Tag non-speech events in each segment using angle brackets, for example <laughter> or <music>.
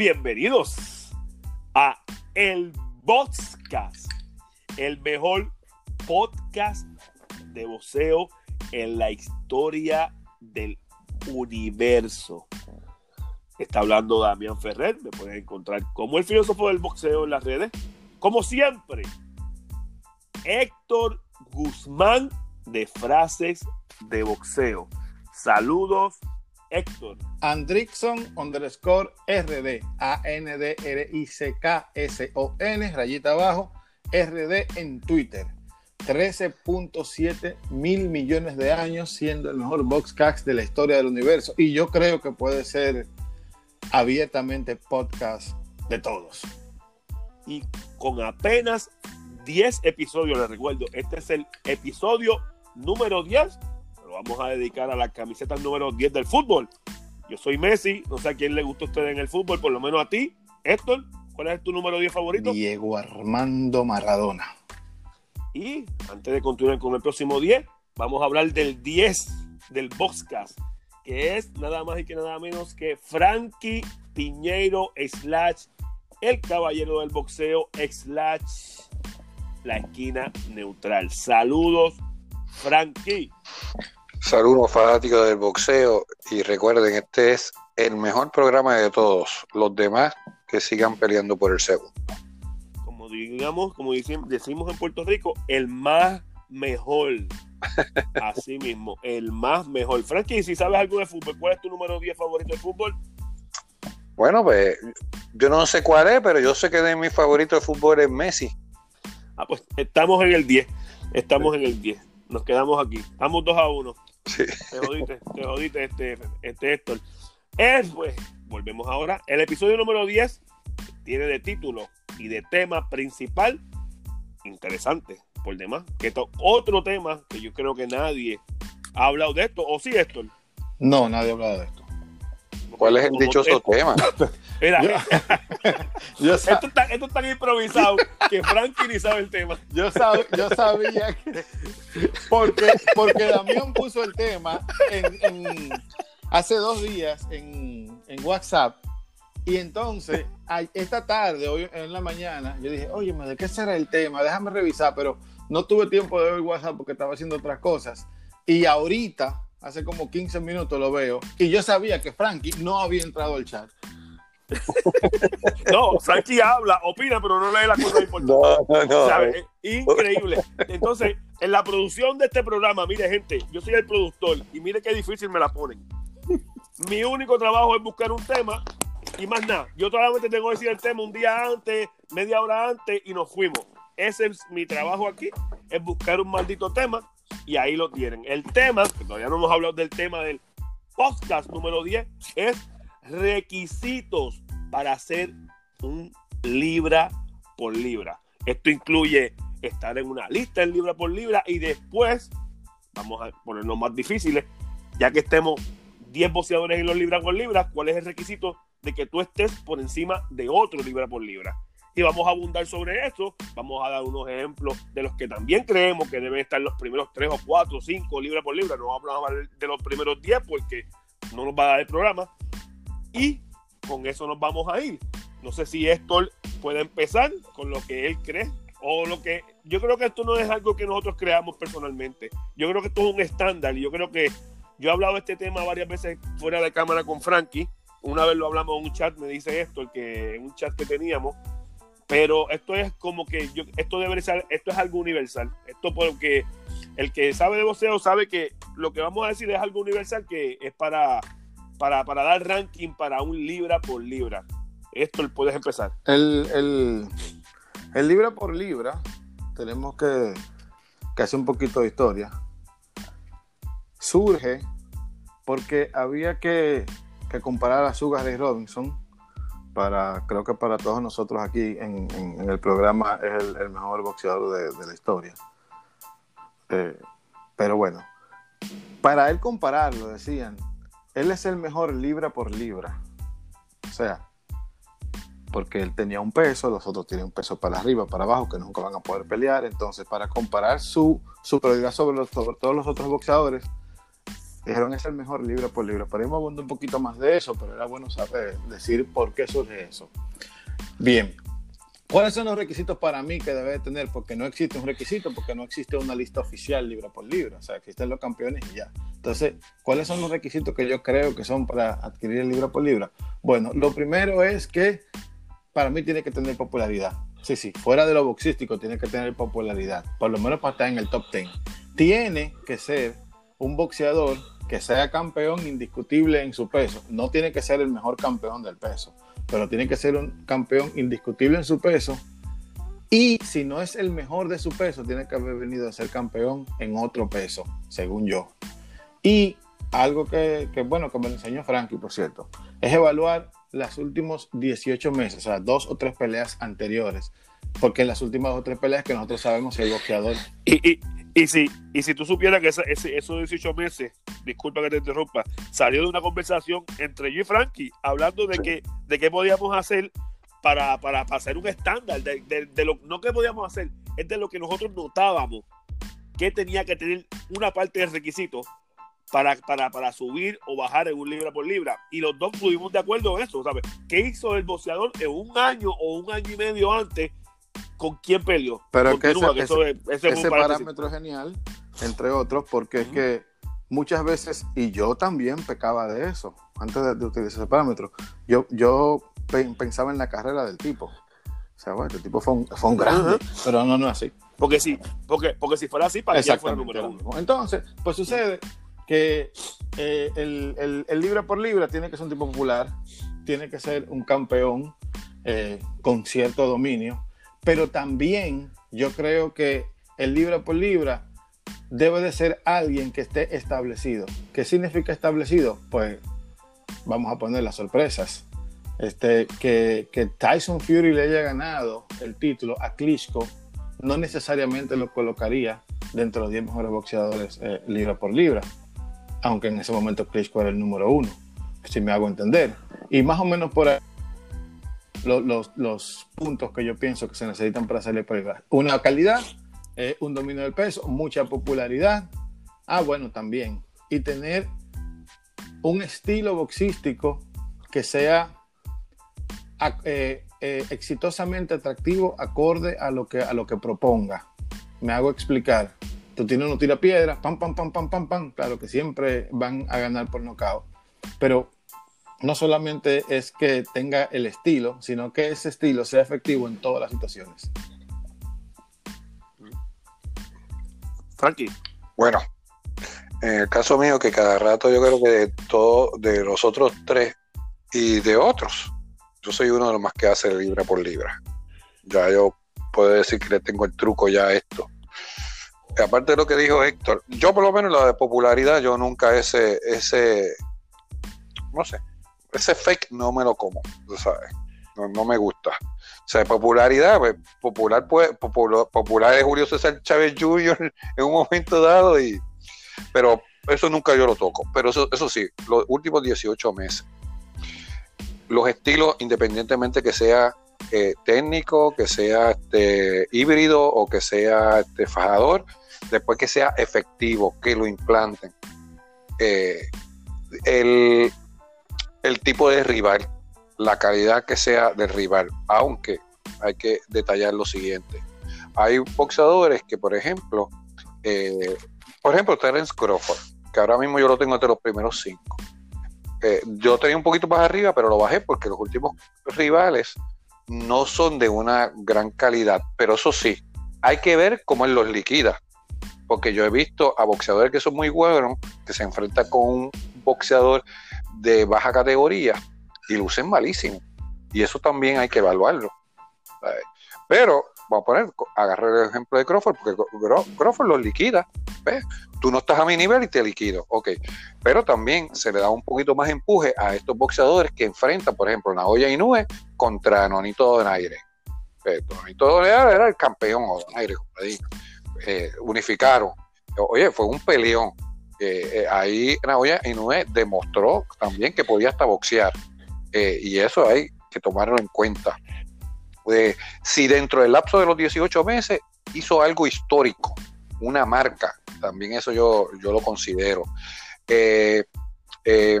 Bienvenidos a El Boxcast, el mejor podcast de boxeo en la historia del universo. Está hablando Damián Ferrer, me pueden encontrar como el filósofo del boxeo en las redes. Como siempre, Héctor Guzmán de Frases de Boxeo. Saludos, Héctor. Andrickson underscore RD, A-N-D-R-I-C-K-S-O-N, rayita abajo, RD en Twitter. 13.7 mil millones de años siendo el mejor boxcast de la historia del universo. Y yo creo que puede ser abiertamente podcast de todos. Y con apenas 10 episodios, les recuerdo, este es el episodio número 10. Vamos a dedicar a la camiseta número 10 del fútbol. Yo soy Messi, no sé a quién le gusta a usted en el fútbol, por lo menos a ti. Héctor, ¿cuál es tu número 10 favorito? Diego Armando Maradona. Y antes de continuar con el próximo 10, vamos a hablar del 10 del Boxcast, que es nada más y que nada menos que Frankie Piñeiro slash el caballero del boxeo slash la esquina neutral. Saludos, Frankie. Saludos fanáticos del boxeo y recuerden, este es el mejor programa de todos. Los demás que sigan peleando por el segundo. Como digamos, como decimos en Puerto Rico, el más mejor. <laughs> Así mismo, el más mejor. Frankie, si sabes algo de fútbol, ¿cuál es tu número 10 favorito de fútbol? Bueno, pues yo no sé cuál es, pero yo sé que de mi favorito de fútbol es Messi. Ah, pues estamos en el 10. Estamos en el 10. Nos quedamos aquí. Estamos 2 a 1. Sí. Te jodiste, te jodiste este, este Héctor. Es, pues, volvemos ahora. El episodio número 10 tiene de título y de tema principal interesante por demás. Que esto, otro tema que yo creo que nadie ha hablado de esto, ¿o sí, Héctor? No, nadie ha hablado de esto. ¿Cuál es el dichoso <laughs> tema? Mira, Yo- <laughs> Yo, esto, está, esto es tan improvisado que Frankie ni sabe el tema. yo sab- yo sabía que. Porque, porque Damián puso el tema en, en- hace dos días en, en WhatsApp. Y entonces, esta tarde, hoy en la mañana, yo dije, oye, ¿de qué será el tema? Déjame revisar, pero no tuve tiempo de ver WhatsApp porque estaba haciendo otras cosas. Y ahorita, hace como 15 minutos lo veo, y yo sabía que Frankie no había entrado al chat. <laughs> No, Frankie habla, opina, pero no lee las cosas importantes. No, no, no. ¿Sabe? Es Increíble. Entonces, en la producción de este programa, mire, gente, yo soy el productor y mire qué difícil me la ponen. Mi único trabajo es buscar un tema y más nada. Yo solamente tengo que decir el tema un día antes, media hora antes y nos fuimos. Ese es mi trabajo aquí, es buscar un maldito tema y ahí lo tienen. El tema, que todavía no hemos hablado del tema del podcast número 10, es requisitos para hacer un libra por libra. Esto incluye estar en una lista en libra por libra y después, vamos a ponernos más difíciles, ya que estemos 10 boxeadores en los libra por libra, ¿cuál es el requisito de que tú estés por encima de otro libra por libra? Y vamos a abundar sobre eso, vamos a dar unos ejemplos de los que también creemos que deben estar los primeros 3 o 4 o 5 libra por libra, no vamos a hablar de los primeros 10 porque no nos va a dar el programa. Y con eso nos vamos a ir. No sé si Héctor puede empezar con lo que él cree o lo que yo creo que esto no es algo que nosotros creamos personalmente. Yo creo que esto es un estándar y yo creo que yo he hablado de este tema varias veces fuera de cámara con Frankie. Una vez lo hablamos en un chat, me dice esto, que en un chat que teníamos. Pero esto es como que yo, esto debe ser, esto es algo universal. Esto porque el que sabe de boxeo sabe que lo que vamos a decir es algo universal que es para, para, para dar ranking para un libra por libra. Esto puedes empezar. El, el, el libra por libra, tenemos que, que hacer un poquito de historia. Surge porque había que, que comparar a Sugar Ray Robinson para, creo que para todos nosotros aquí en, el programa es el, mejor boxeador de, de la historia. Eh, pero bueno, para él compararlo, decían, él es el mejor libra por libra. O sea, porque él tenía un peso, los otros tienen un peso para arriba, para abajo, que nunca van a poder pelear. Entonces, para comparar su superioridad sobre, sobre todos los otros boxeadores, Dijeron es el mejor libro por libro. Podemos abundar un poquito más de eso, pero era bueno saber, decir por qué surge eso. Bien, ¿Cuáles son los requisitos para mí que debe tener? Porque no existe un requisito, porque no existe una lista oficial libro por libro, o sea, existen los campeones y ya. Entonces, ¿cuáles son los requisitos que yo creo que son para adquirir el libro por libro? Bueno, lo primero es que para mí tiene que tener popularidad. Sí, sí, fuera de lo boxístico tiene que tener popularidad, por lo menos para estar en el top 10. Tiene que ser un boxeador que sea campeón indiscutible en su peso, no tiene que ser el mejor campeón del peso pero tiene que ser un campeón indiscutible en su peso. Y si no es el mejor de su peso, tiene que haber venido a ser campeón en otro peso, según yo. Y algo que, bueno, que me enseñó Frankie, por cierto, es evaluar los últimos 18 meses, o sea, dos o tres peleas anteriores. Porque en las últimas dos o tres peleas que nosotros sabemos si el boxeador. Y, y si, y si tú supieras que esos 18 meses, disculpa que te interrumpa, salió de una conversación entre yo y Frankie, hablando de, que, de qué podíamos hacer para, para, hacer un estándar, de, de, lo no que podíamos hacer, es de lo que nosotros notábamos que tenía que tener una parte del requisito para, para, para subir o bajar en un libra por libra. Y los dos estuvimos de acuerdo en eso, ¿sabes? ¿Qué hizo el boxeador en un año o un año y medio antes con quién peleó. Pero que ese, parámetro es genial, entre otros, porque es que muchas veces, y yo también pecaba de eso, antes de, utilizar ese parámetro, yo, yo pensaba en la carrera del tipo. O sea, bueno, este tipo fue un, grande, pero no, no es así. Porque si, porque, porque si fuera así, para que fuera número uno. Entonces, pues sucede que eh, el, el, libra por libra tiene que ser un tipo popular, tiene que ser un campeón eh, con cierto dominio, pero también yo creo que el libra por libra debe de ser alguien que esté establecido. ¿Qué significa establecido? Pues vamos a poner las sorpresas. Este, que, Tyson Fury le haya ganado el título a Klitschko no necesariamente lo colocaría dentro de los 10 mejores boxeadores eh, libra por libra, aunque en ese momento Klitschko era el número uno, si me hago entender. Y más o menos por ahí los, los, puntos que yo pienso que se necesitan para salir por Una calidad, eh, un dominio del peso, mucha popularidad. Ah, bueno, también. Y tener un estilo boxístico que sea eh, eh, exitosamente atractivo, acorde a lo, que, a lo que proponga. Me hago explicar. Tú tienes uno tira piedras, pam, pam, pam, pam, pam, pam. Claro que siempre van a ganar por nocaut. Pero no solamente es que tenga el estilo, sino que ese estilo sea efectivo en todas las situaciones. Frankie. Bueno, en el caso mío, que cada rato yo creo que de todos, de los otros tres y de otros, yo soy uno de los más que hace libra por libra. Ya yo puedo decir que le tengo el truco ya a esto. aparte de lo que dijo Héctor, yo por lo menos la de popularidad, yo nunca ese, ese, no sé, ese fake no me lo como, sabes. No, me gusta. O sea, popularidad, pues, popular, pues, popular, es Julio César Chávez Jr. <laughs> en un momento dado, y, pero eso nunca yo lo toco. Pero eso, eso sí, los últimos 18 meses, los estilos, independientemente que sea eh, técnico, que sea este, híbrido o que sea este, fajador, después que sea efectivo, que lo implanten. Eh, el, el tipo de rival, la calidad que sea del rival, aunque hay que detallar lo siguiente. Hay boxeadores que, por ejemplo, eh, por ejemplo, Terence Crawford, que ahora mismo yo lo tengo entre los primeros cinco. Eh, yo tenía un poquito más arriba, pero lo bajé porque los últimos rivales no son de una gran calidad. Pero eso sí, hay que ver cómo él los liquida. Porque yo he visto a boxeadores que son muy buenos, que se enfrentan con un boxeador de baja categoría y lucen malísimo. Y eso también hay que evaluarlo. Pero, vamos a poner, agarrar el ejemplo de Crawford, porque Crawford lo liquida. Tú no estás a mi nivel y te liquido. Ok. Pero también se le da un poquito más empuje a estos boxeadores que enfrentan, por ejemplo, Naoya Inoue contra Nonito Donaire. Nonito Donaire era el campeón, o Donaire, eh, unificaron. Oye, fue un peleón eh, ahí Naoya Inoue demostró también que podía hasta boxear. Eh, y eso hay que tomarlo en cuenta. Eh, si dentro del lapso de los 18 meses hizo algo histórico, una marca, también eso yo, yo lo considero. Eh, eh,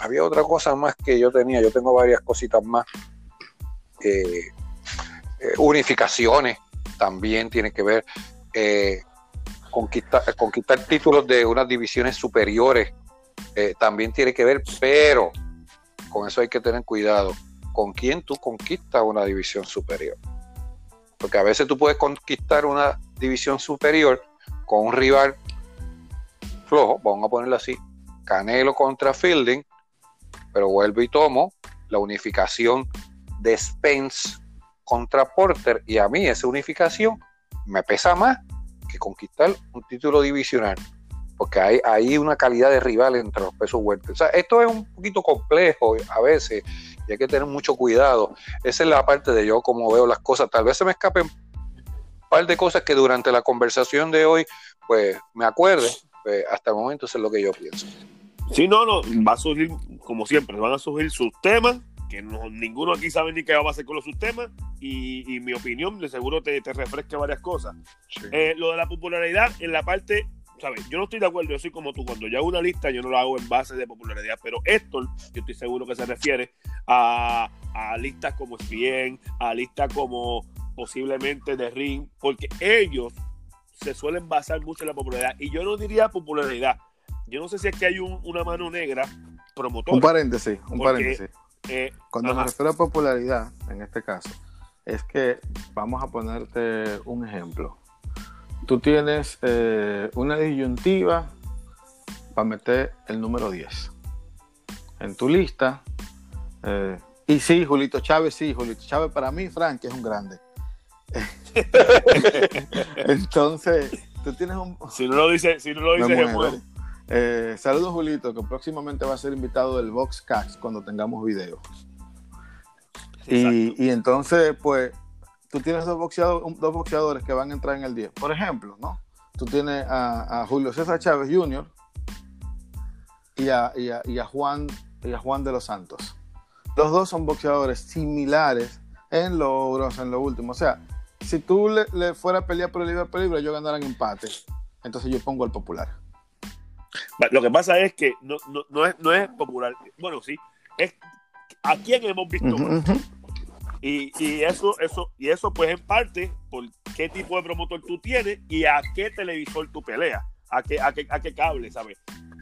había otra cosa más que yo tenía, yo tengo varias cositas más. Eh, unificaciones también tiene que ver. Conquistar, conquistar títulos de unas divisiones superiores también tiene que ver, pero con eso hay que tener cuidado. ¿Con quién tú conquistas una división superior? Porque a veces tú puedes conquistar una división superior con un rival flojo, vamos a ponerlo así, Canelo contra Fielding, pero vuelvo y tomo la unificación de Spence contra Porter y a mí esa unificación me pesa más conquistar un título divisional porque hay, hay una calidad de rival entre los pesos fuertes. O sea, esto es un poquito complejo a veces y hay que tener mucho cuidado. Esa es la parte de yo como veo las cosas. Tal vez se me escapen un par de cosas que durante la conversación de hoy, pues me acuerde. Pues, hasta el momento eso es lo que yo pienso. Sí, no, no, va a surgir, como siempre, van a surgir sus temas, que ninguno aquí sabe ni qué va a hacer con los subtemas, y, y mi opinión de seguro te, te refresca varias cosas. Eh, lo de la popularidad en la parte ¿sabes? Yo no estoy de acuerdo, yo soy como tú, cuando yo hago una lista yo no lo hago en base de popularidad, pero esto yo estoy seguro que se refiere a, listas como ESPN, a listas como posiblemente de Ring, porque ellos se suelen basar mucho en la popularidad, y yo no diría popularidad, yo no sé si es que hay una mano negra promotor. Un paréntesis, un paréntesis. Eh, cuando me refiero a popularidad, en este caso, es que vamos a ponerte un ejemplo tú tienes eh, una disyuntiva para meter el número 10 en tu lista. Eh, y sí, Julito Chávez, sí, Julito Chávez para mí, Frank, es un grande. <laughs> <laughs> Entonces, tú tienes un... Si no lo dice, si no lo dice, eh, saludos, Julito, que próximamente va a ser invitado del Vox Cats cuando tengamos video. Y, y, entonces, pues, tú tienes dos, boxeadores, dos boxeadores que van a entrar en el 10. Por ejemplo, ¿no? Tú tienes a, Julio César Chávez Jr. Y a, Juan, y a Juan de los Santos. Los dos son boxeadores similares en logros, en lo último. O sea, si tú le, le fuera a pelear por el libre por libre, yo ganara en empate. Entonces yo pongo al popular. Lo que pasa es que no, no, es, popular. Bueno, sí. Es a quién hemos visto. Y, eso, eso, y eso pues en parte por qué tipo de promotor tú tienes y a qué televisor tú peleas, a qué, a qué, a qué cable, ¿sabes?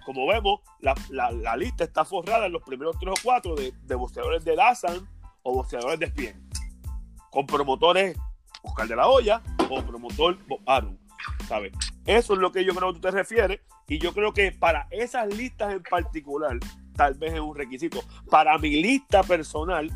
Como vemos, la, la, lista está forrada en los primeros tres o cuatro de, de boxeadores de Dazan o boxeadores de Spien, con promotores Oscar de la Hoya o promotor Bob ¿sabes? Eso es lo que yo creo que tú te refieres y yo creo que para esas listas en particular, tal vez es un requisito. Para mi lista personal,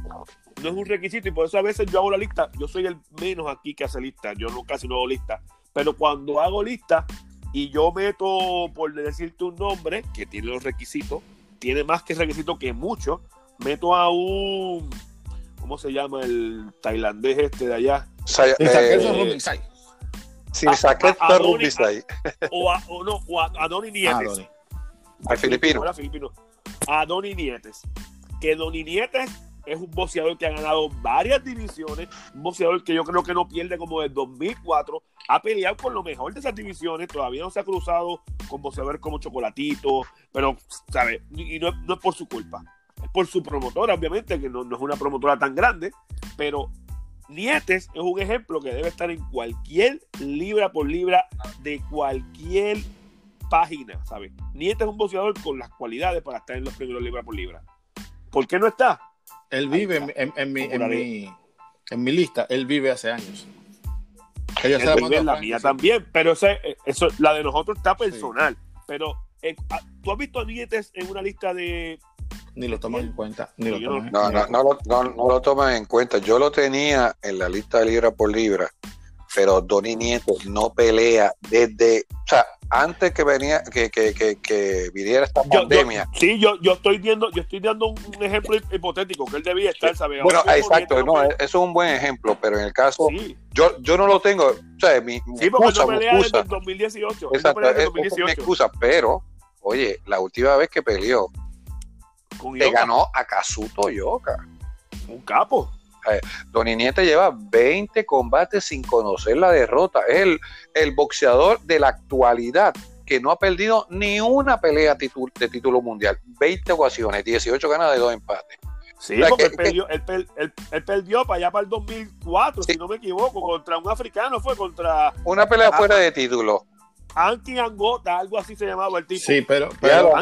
no es un requisito y por eso a veces yo hago la lista. Yo soy el menos aquí que hace lista. Yo no casi no hago lista. Pero cuando hago lista y yo meto, por decirte un nombre, que tiene los requisitos, tiene más que requisitos que mucho, meto a un. ¿Cómo se llama el tailandés este de allá? eh, Sí, saqué a, Rumbisai. O a, o no, o a, a Donny Nietes. Al filipino. filipino. A Donny Nietes. Que Donny Nietes es un boxeador que ha ganado varias divisiones, un boxeador que yo creo que no pierde como desde 2004, ha peleado con lo mejor de esas divisiones, todavía no se ha cruzado con boxeadores como Chocolatito, pero, ¿sabes? Y no, es por su culpa, es por su promotora, obviamente, que no, es una promotora tan grande, pero Nietes es un ejemplo que debe estar en cualquier libra por libra de cualquier página, ¿sabes? Nietes es un boxeador con las cualidades para estar en los primeros libra por libra. ¿Por qué no está? Él vive en, mi, en, mi, lista, él vive hace años. la mía también, pero eso, la de nosotros está personal. Pero eh, ah, tú has visto a Nietes en una lista de. Ni lo toman en cuenta. Ni lo no, no, no, no, no, lo toman en cuenta. Yo lo tenía en la lista de libra por libra, pero Donny Nietes no pelea desde. O sea, antes que venía que, que, que, que viniera esta pandemia. sí, yo, yo estoy viendo, yo estoy dando un, ejemplo hipotético que él debía estar, ¿sabes? Bueno, exacto, no, eso es un buen ejemplo, pero en el caso yo, yo no lo tengo, o sea, mi, sí, porque excusa, no pelea desde el 2018. Exacto, es, 2018. mi excusa, pero oye, la última vez que peleó le ganó a Kazuto Yoka. Un capo. Eh, Niete lleva 20 combates sin conocer la derrota. Es el, el boxeador de la actualidad que no ha perdido ni una pelea de título mundial. 20 ocasiones, 18 ganadas de dos empates. Sí, porque él, perdió, él, perdió, para allá para el 2004, si no me equivoco, contra un africano, fue contra... Una pelea fuera de título. Anki Angota, algo así se llamaba el tipo. Sí, pero... pero,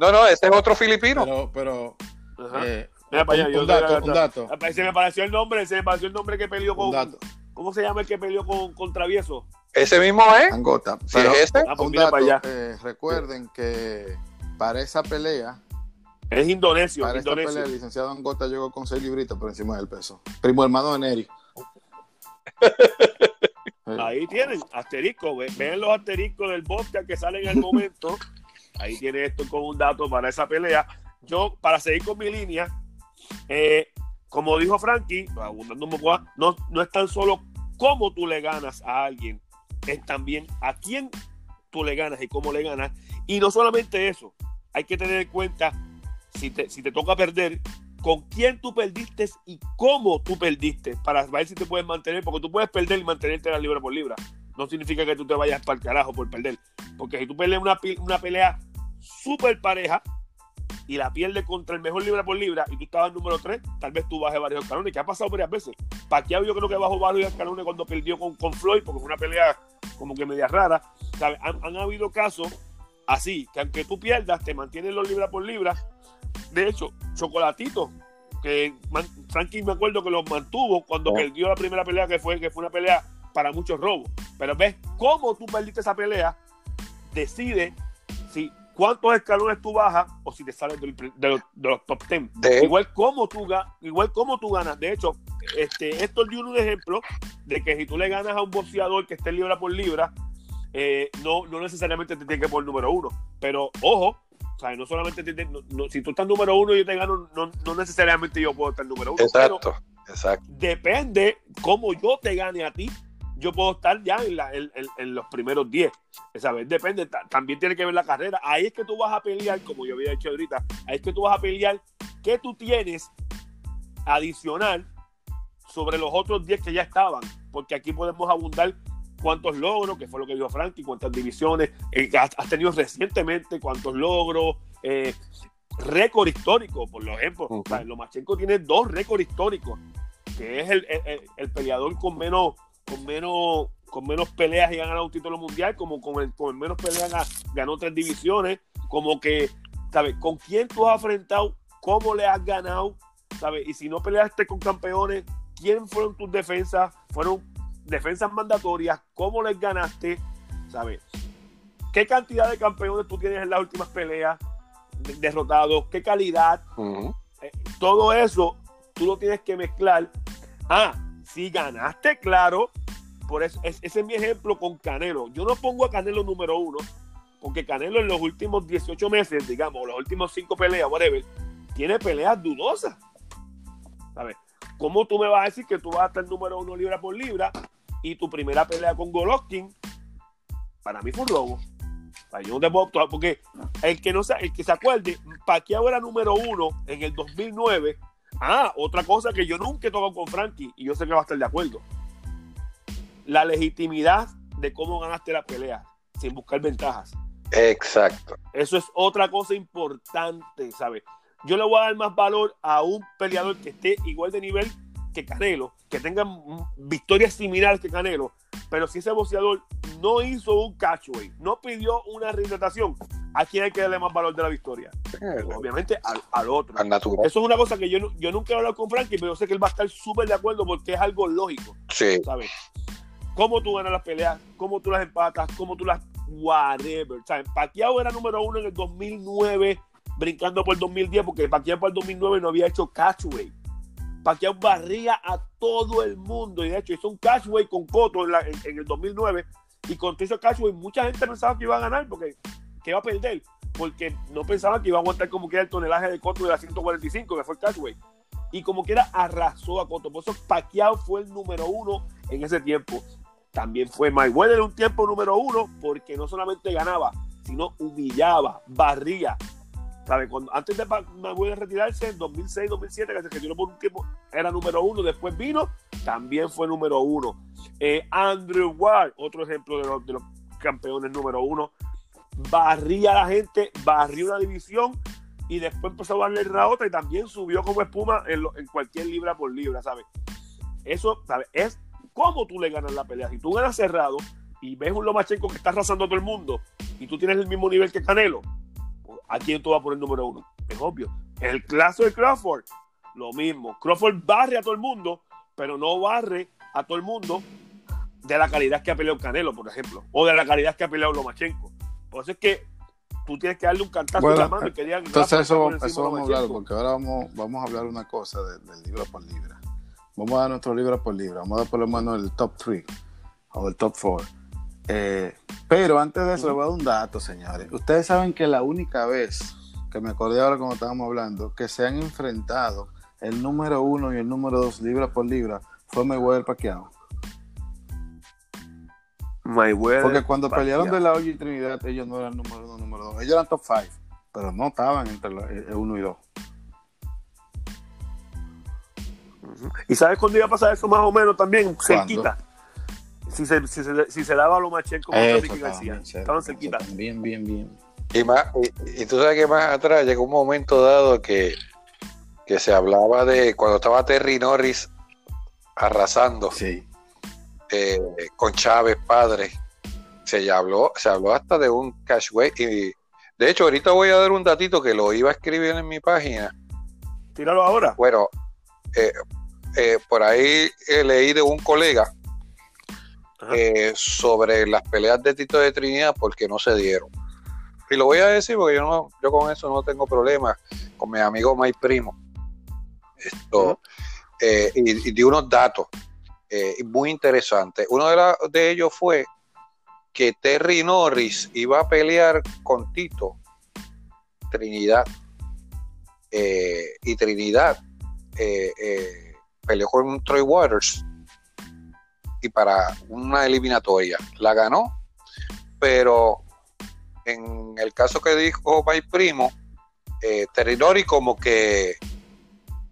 no, no, ese es otro filipino. Pero... pero eh, Mira para allá, un, dato, un dato. Se me pareció el nombre, se me pareció el nombre que peleó con... ¿Cómo se llama el que peleó con, con Travieso? Ese mismo es. Angota. Pero, ¿Sí es ah, pues un dato, eh, recuerden que para esa pelea es indonesio. Para esta pelea, el licenciado Angota llegó con 6 libritos por encima del peso. Primo hermano de Neri. <laughs> Ahí tienen, asterisco. Ven los asteriscos del bosque que sale en el momento. Ahí tiene esto con un dato para esa pelea. Yo, para seguir con mi línea, eh, como dijo Frankie, abundando un poco, no, no es tan solo cómo tú le ganas a alguien, es también a quién tú le ganas y cómo le ganas. Y no solamente eso, hay que tener en cuenta si te, si te toca perder, con quién tú perdiste y cómo tú perdiste para ver si te puedes mantener, porque tú puedes perder y mantenerte la libra por libra. No significa que tú te vayas para el carajo por perder. Porque si tú peleas una, una pelea súper pareja y la pierdes contra el mejor libra por libra y tú estabas número 3, tal vez tú bajes varios escalones, que ha pasado varias veces. Pacquiao yo creo que bajó varios escalones cuando perdió con, con Floyd, porque fue una pelea como que media rara. Han, han habido casos así, que aunque tú pierdas, te mantienes los libra por libra de hecho, Chocolatito, que Frankie me acuerdo que los mantuvo cuando oh. perdió la primera pelea que fue, que fue una pelea para muchos robos. Pero ves cómo tú perdiste esa pelea, decide si cuántos escalones tú bajas o si te sales de, los, top 10. Igual como tú igual como tú ganas. De hecho, este, esto es un ejemplo de que si tú le ganas a un boxeador que esté libra por libra, eh, no, no necesariamente te tiene que poner número uno. Pero ojo, sea, no solamente si tú estás número uno y yo te gano, no, necesariamente yo puedo estar número uno. Exacto, exacto. Depende cómo yo te gane a ti. Yo puedo estar ya en, los primeros 10. ¿sabes? Depende, también tiene que ver la carrera. Ahí es que tú vas a pelear, como yo había dicho ahorita, ahí es que tú vas a pelear qué tú tienes adicional sobre los otros 10 que ya estaban. Porque aquí podemos abundar cuántos logros, que fue lo que dijo Frankie, cuántas divisiones eh, has, tenido recientemente, cuántos logros, eh, récord histórico, por ejemplo. Lomachenko tiene dos récords históricos, que es el, peleador con menos, con menos, con menos peleas y ha ganado un título mundial, como con, el, con menos peleas ganó tres divisiones, como que, ¿sabes? ¿Con quién tú has enfrentado? ¿Cómo le has ganado? ¿Sabes? Y si no peleaste con campeones, ¿quién fueron tus defensas? ¿Fueron defensas mandatorias, cómo les ganaste, ¿sabes? ¿Qué cantidad de campeones tú tienes en las últimas peleas derrotados? ¿Qué calidad? Eh, todo eso tú lo tienes que mezclar. Ah, si ganaste, claro, por eso, ese es mi ejemplo con Canelo. Yo no pongo a Canelo número uno, porque Canelo en los últimos 18 meses, digamos, los últimos 5 peleas, whatever, tiene peleas dudosas. ¿Sabes? ¿Cómo tú me vas a decir que tú vas a estar número uno libra por libra y tu primera pelea con Golovkin, para mí fue un robo. yo no te puedo actuar porque el que no se, el que se acuerde, Pacquiao era número uno en el 2009. Ah, otra cosa que yo nunca he tocado con Frankie y yo sé que va a estar de acuerdo. La legitimidad de cómo ganaste la pelea sin buscar ventajas. Exacto. Eso es otra cosa importante, ¿sabes? Yo le voy a dar más valor a un peleador que esté igual de nivel que Canelo, que tengan victorias similares que Canelo, pero si ese boxeador no hizo un catchway, no pidió una rehidratación, ¿a quién hay que darle más valor de la victoria? Obviamente al, otro. Eso es una cosa que yo, yo nunca he hablado con Frankie, pero yo sé que él va a estar súper de acuerdo porque es algo lógico. Sí. ¿Sabes? Cómo tú ganas las peleas, cómo tú las empatas, cómo tú las. Whatever. ¿Sabes? Pacquiao era número uno en el 2009, brincando por el 2010, porque Pacquiao por el 2009 no había hecho catchway. Pacquiao barría a todo el mundo. Y de hecho hizo un cashway con Cotto en, el 2009 y con hizo cashway mucha gente pensaba que iba a ganar porque que iba a perder porque no pensaba que iba a aguantar como que era el tonelaje de Cotto de la 145 que fue el cashway. Y como quiera arrasó a Cotto por eso Pacquiao fue el número uno en ese tiempo. También fue Mayweather un tiempo número uno porque no solamente ganaba sino humillaba, barría, cuando, antes de Mayweather retirarse, en 2006, 2007, que se retiró por un tiempo, era número uno. Después vino, también fue número uno. Eh, Andrew Ward, otro ejemplo de los, campeones número uno, barría a la gente, barrió una división y después empezó a darle la otra y también subió como espuma en, cualquier libra por libra, ¿sabes? Eso, ¿sabes? Es cómo tú le ganas la pelea. Si tú ganas cerrado y ves un Lomachenko que está arrasando a todo el mundo y tú tienes el mismo nivel que Canelo, ¿a quién tú vas a poner número uno? Es obvio. En el caso de Crawford, lo mismo. Crawford barre a todo el mundo, pero no barre a todo el mundo de la calidad que ha peleado Canelo, por ejemplo, o de la calidad que ha peleado Lomachenko. Por eso es que tú tienes que darle un cantazo Bueno, en la mano y que digan, Entonces "Rafa eso, eso de vamos a hablar, Lomachenko". porque ahora vamos, vamos a hablar una cosa de- del libra por libra. Vamos a dar nuestro libra por libra, vamos a dar por lo menos el top 3 o el top 4. Pero antes de eso, les voy a dar un dato, señores. Ustedes saben que la única vez, que me acordé ahora cuando estábamos hablando, que se han enfrentado el número uno y el número dos libra por libra fue Mayweather Pacquiao. Mayweather, Porque cuando Pacquiao. pelearon de la olla y Trinidad, ellos no eran número uno, número dos. Ellos eran top 5, pero no estaban entre los- el uno y dos. ¿Y sabes cuándo iba a pasar eso más o menos también? Cerquita. Si se, si, se, si se daba a Lomachenko contra Eso, Ricky estaban García. Estaban cerquita. Bien, bien, bien. Y, más, y, y tú sabes que más atrás llegó un momento dado que, que se hablaba de cuando estaba Terry Norris arrasando Sí. eh, con Chávez padre. Se habló, se habló hasta de un cashway. Y de hecho, ahorita voy a dar un datito que lo iba a escribir en mi página. Tíralo ahora. Bueno, eh, eh, por ahí leí de un colega. Eh, sobre las peleas de Tito de Trinidad porque no se dieron. Y lo voy a decir porque yo no, yo con eso no tengo problema con mi amigo Mike Primo. Esto, eh, y, y di unos datos eh, muy interesantes. Uno de, la- de ellos fue que Terry Norris iba a pelear con Tito Trinidad. Eh, y Trinidad eh, eh, peleó con Troy Waters y para una eliminatoria la ganó, pero en el caso que dijo Mike Primo, eh, Terry Norris como que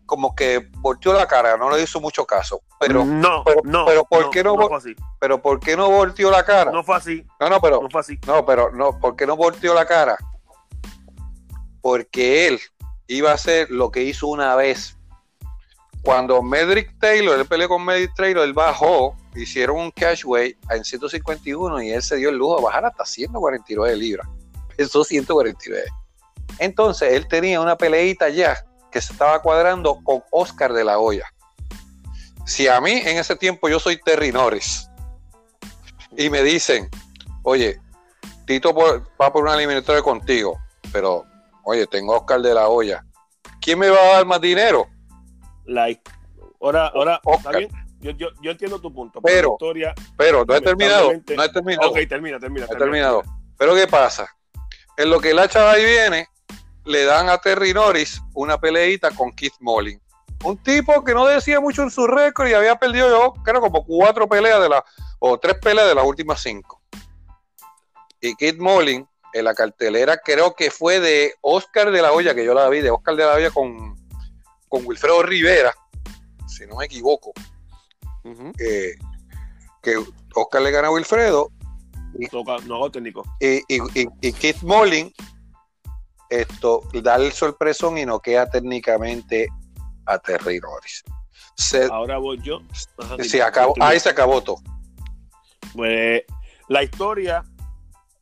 como que volteó la cara, no le hizo mucho caso, pero no, pero- no. pero ¿por qué no no fue así? pero ¿por qué no volteó la cara? No fue así. No, no, pero No fue así. no, pero no, ¿por qué no volteó la cara? Porque él iba a hacer lo que hizo una vez. Cuando Medrick Taylor, él peleó con Medrick Taylor, él bajó, hicieron un cashway en 151 y él se dio el lujo de bajar hasta 149 libras. <laughs> Pesó 149. Entonces él tenía una peleita ya que se estaba cuadrando con Oscar de la Hoya. Si a mí en ese tiempo yo soy Terry Norris y me dicen, oye, Tito va por una eliminatoria contigo, pero oye, tengo a Oscar de la Hoya. ¿Quién me va a dar más dinero? Like. Ahora, ahora, Oscar. está bien. Yo, yo, yo entiendo tu punto. Pero- la historia. Pero no he terminado, no he terminado. Ok, termina, termina. No he terminado. Pero ¿qué pasa? En lo que el hacha va y viene, le dan a Terry Norris una peleita con Keith Molin. Un tipo que no decía mucho en su récord y había perdido yo, creo, como cuatro peleas de las, o tres peleas de las últimas cinco. Y Keith Molin, en la cartelera, creo que fue de Oscar de la Hoya, que yo la vi, de Oscar de la Hoya con, con Wilfredo Rivera, si no me equivoco, Eh, que Oscar le gana a Wilfredo Toca, no hago técnico. y, y, y, y Keith Molin esto da el sorpresón y noquea técnicamente a Terry Norris. Se, Ahora voy yo. Ajá, se acabó, ahí se acabó todo. Pues la historia,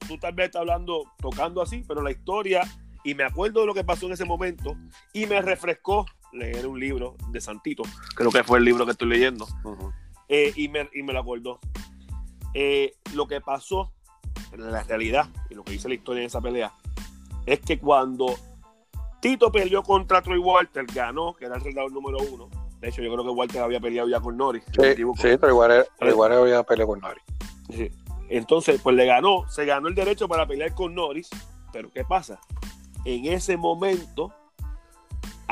tú tal vez estás hablando, tocando así, pero la historia, y me acuerdo de lo que pasó en ese momento, y me refrescó leer un libro de Santito, creo que fue el libro que estoy leyendo, eh, y, me, y me lo acordó. Eh, lo que pasó, en la realidad, y lo que dice la historia en esa pelea, es que cuando Tito peleó contra Troy Walter, ganó, que era el retador número uno. De hecho, yo creo que Walter había peleado ya con Norris. Sí, sí, igual, pero igual había peleado con Norris. Sí. Entonces, pues le ganó, se ganó el derecho para pelear con Norris, pero ¿qué pasa? En ese momento,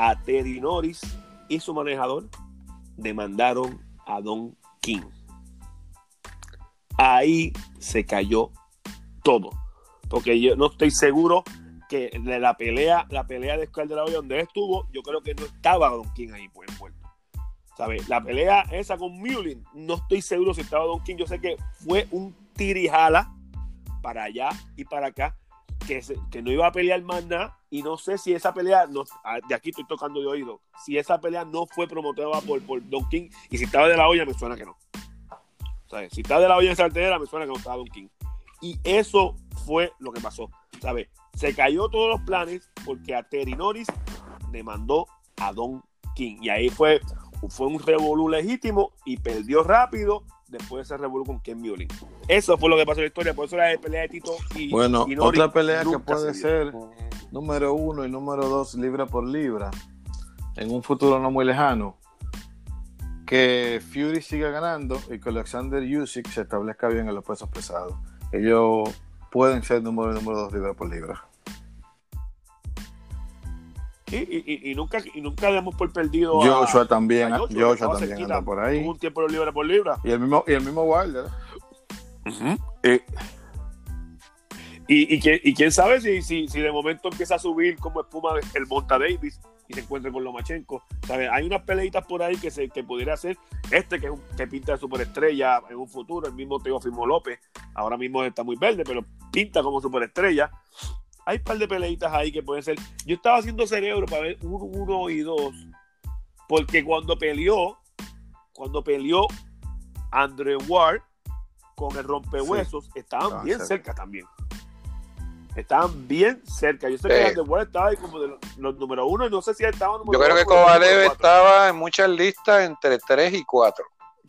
a Teddy Norris y su manejador demandaron a Don King. Ahí se cayó todo, porque yo no estoy seguro que la pelea, la pelea de Oscar de la Hoya donde él estuvo, yo creo que no estaba Don King ahí pues envuelto. ¿Sabes? La pelea esa con Mulin, no estoy seguro si estaba Don King. Yo sé que fue un tirijala para allá y para acá, que, no iba a pelear más nada, y no sé si esa pelea, no, ah, de aquí estoy tocando de oído, si esa pelea no fue promotora por, por Don King, y si estaba de la olla, me suena que no. ¿Sabes? Si estaba de la olla en sartera, me suena que no estaba Don King. Y eso fue lo que pasó. ¿Sabes? Se cayó todos los planes porque a Terry Norris demandó a Don King. Y ahí fue, fue un revolú legítimo y perdió rápido después de ese revolú con Ken Mullin. Eso fue lo que pasó en la historia. Por eso la pelea de Tito y, Bueno, y otra pelea que puede se ser número uno y número dos libra por libra en un futuro no muy lejano. Que Fury siga ganando y que Alexander Usyk se establezca bien en los pesos pesados. Ellos pueden ser número uno y número dos libra por libra. Y, y- y- y nunca, y nunca demos por perdido a- Joshua también, a Joshua, también cerquita. anda por ahí. Tuvo un tiempo libra por libra. Y el mismo, y el mismo Wilder. Eh, y, y, quién, y quién sabe si, si, si de momento empieza a subir como espuma el Monta Davis y se encuentra con Lomachenko. ¿sabes? Hay unas peleitas por ahí que se que pudiera hacer. Este que, es un- que pinta de superestrella en un futuro, el mismo Teofimo López. Ahora mismo está muy verde, pero pinta como superestrella. Hay un par de peleitas ahí que pueden ser. Yo estaba haciendo cerebro para ver uno, uno y dos. Porque cuando peleó, cuando peleó Andre Ward con el rompehuesos, estaban Estaban bien cerca. cerca también. Estaban bien cerca. Yo sé Sí. que Andre Ward estaba ahí como de los, los número uno y no sé si él estaba número Yo creo que Kovalev cuatro. estaba en muchas listas entre 3 y 4.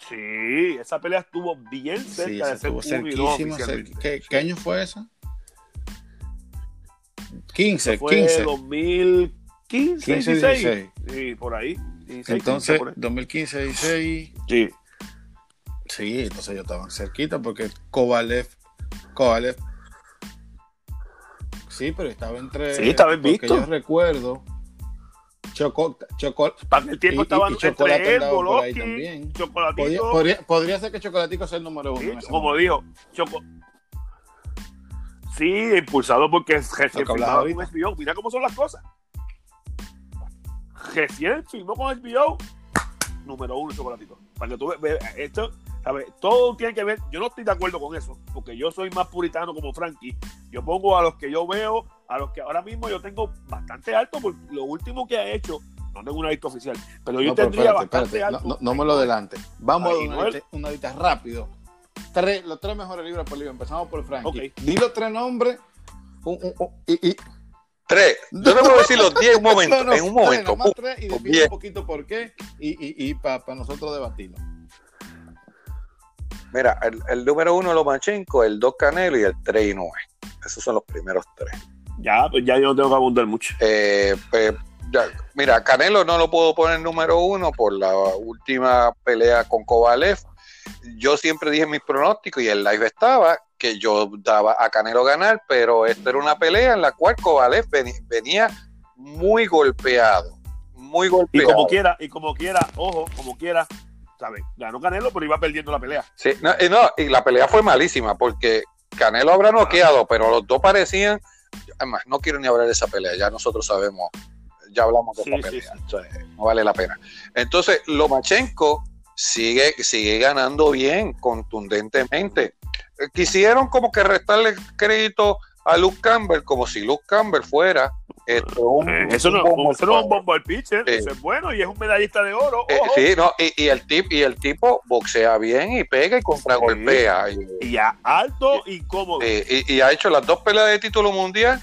Sí, esa pelea estuvo bien cerca Sí, de ese ser cerquísimo. oficialmente. cer- ¿Qué, qué año fue eso? 15, Fue 15. 2015, 15, 16. 16. Sí, por ahí. 16, Entonces, 15, por ahí. 2015, 16. Sí. Sí, entonces ellos estaban cerquita porque Kovalev. Kovalev. Sí, pero estaba entre. Sí, estaba porque invicto. Yo recuerdo. Choco, Choco, Para el tiempo Y- y- estaban y Chocolate entre él, por ahí también. Chocolatito. podría, podría, podría ser que Chocolatico sea el número uno. sí, como momento. dijo, Choco. Sí, impulsado porque recién firmado con. HBO. Mira cómo son las cosas. Recién firmó con HBO, número uno Chocolatito. Para que tú ve- ve- esto, ¿sabes? Todo tiene que ver. Yo no estoy de acuerdo con eso, porque yo soy más puritano como Frankie. Yo pongo a los que yo veo, a los que ahora mismo yo tengo bastante alto, por lo último que ha hecho. No tengo una lista oficial, pero yo No, pero tendría espérate, bastante espérate, alto. No, no, no me lo adelante. Vamos Ahí, a una, lista- una lista rápido. Tres, los tres mejores libros por libro. Empezamos por Frankie. Ok. Di los tres nombres. un- un- un- y, y- 3. Yo te puedo decir los 10 en un <laughs> momento. No, no, en un tres, momento. ¡pum! tres y define un poquito por qué y, y, y para nosotros debatirlo. Mira, el, el número 1 Lomachenko, el 2 Canelo y el 3 Inoue. Esos son los primeros tres. Ya, pues ya yo no tengo que abundar mucho. Eh, pues, ya, mira, Canelo no lo puedo poner número uno por la última pelea con Kovalev. Yo siempre dije mis pronósticos y el live estaba que yo daba a Canelo ganar, pero esta era una pelea en la cual Kovalev venía muy golpeado, muy Y golpeado. como quiera, y como quiera, ojo, como quiera, ¿sabes? Ganó Canelo, pero iba perdiendo la pelea. Sí, no, y no, y la pelea fue malísima porque Canelo habrá noqueado, pero los dos parecían. Además, no quiero ni hablar de esa pelea, ya nosotros sabemos, ya hablamos de Sí, esa sí, pelea, o sea, no vale la pena. Entonces, Lomachenko sigue, sigue ganando bien, contundentemente. Eh, Quisieron como que restarle crédito a Luke Campbell, como si Luke Campbell fuera un, Eh, eso no, un bombo eso no es un bombo al pitcher, eso es bueno y es un medallista de oro. Eh, sí, no, y, y el tip, y el tipo boxea bien y pega y contragolpea. y- Y ya alto y cómodo. Eh, y, y ha hecho las dos peleas de título mundial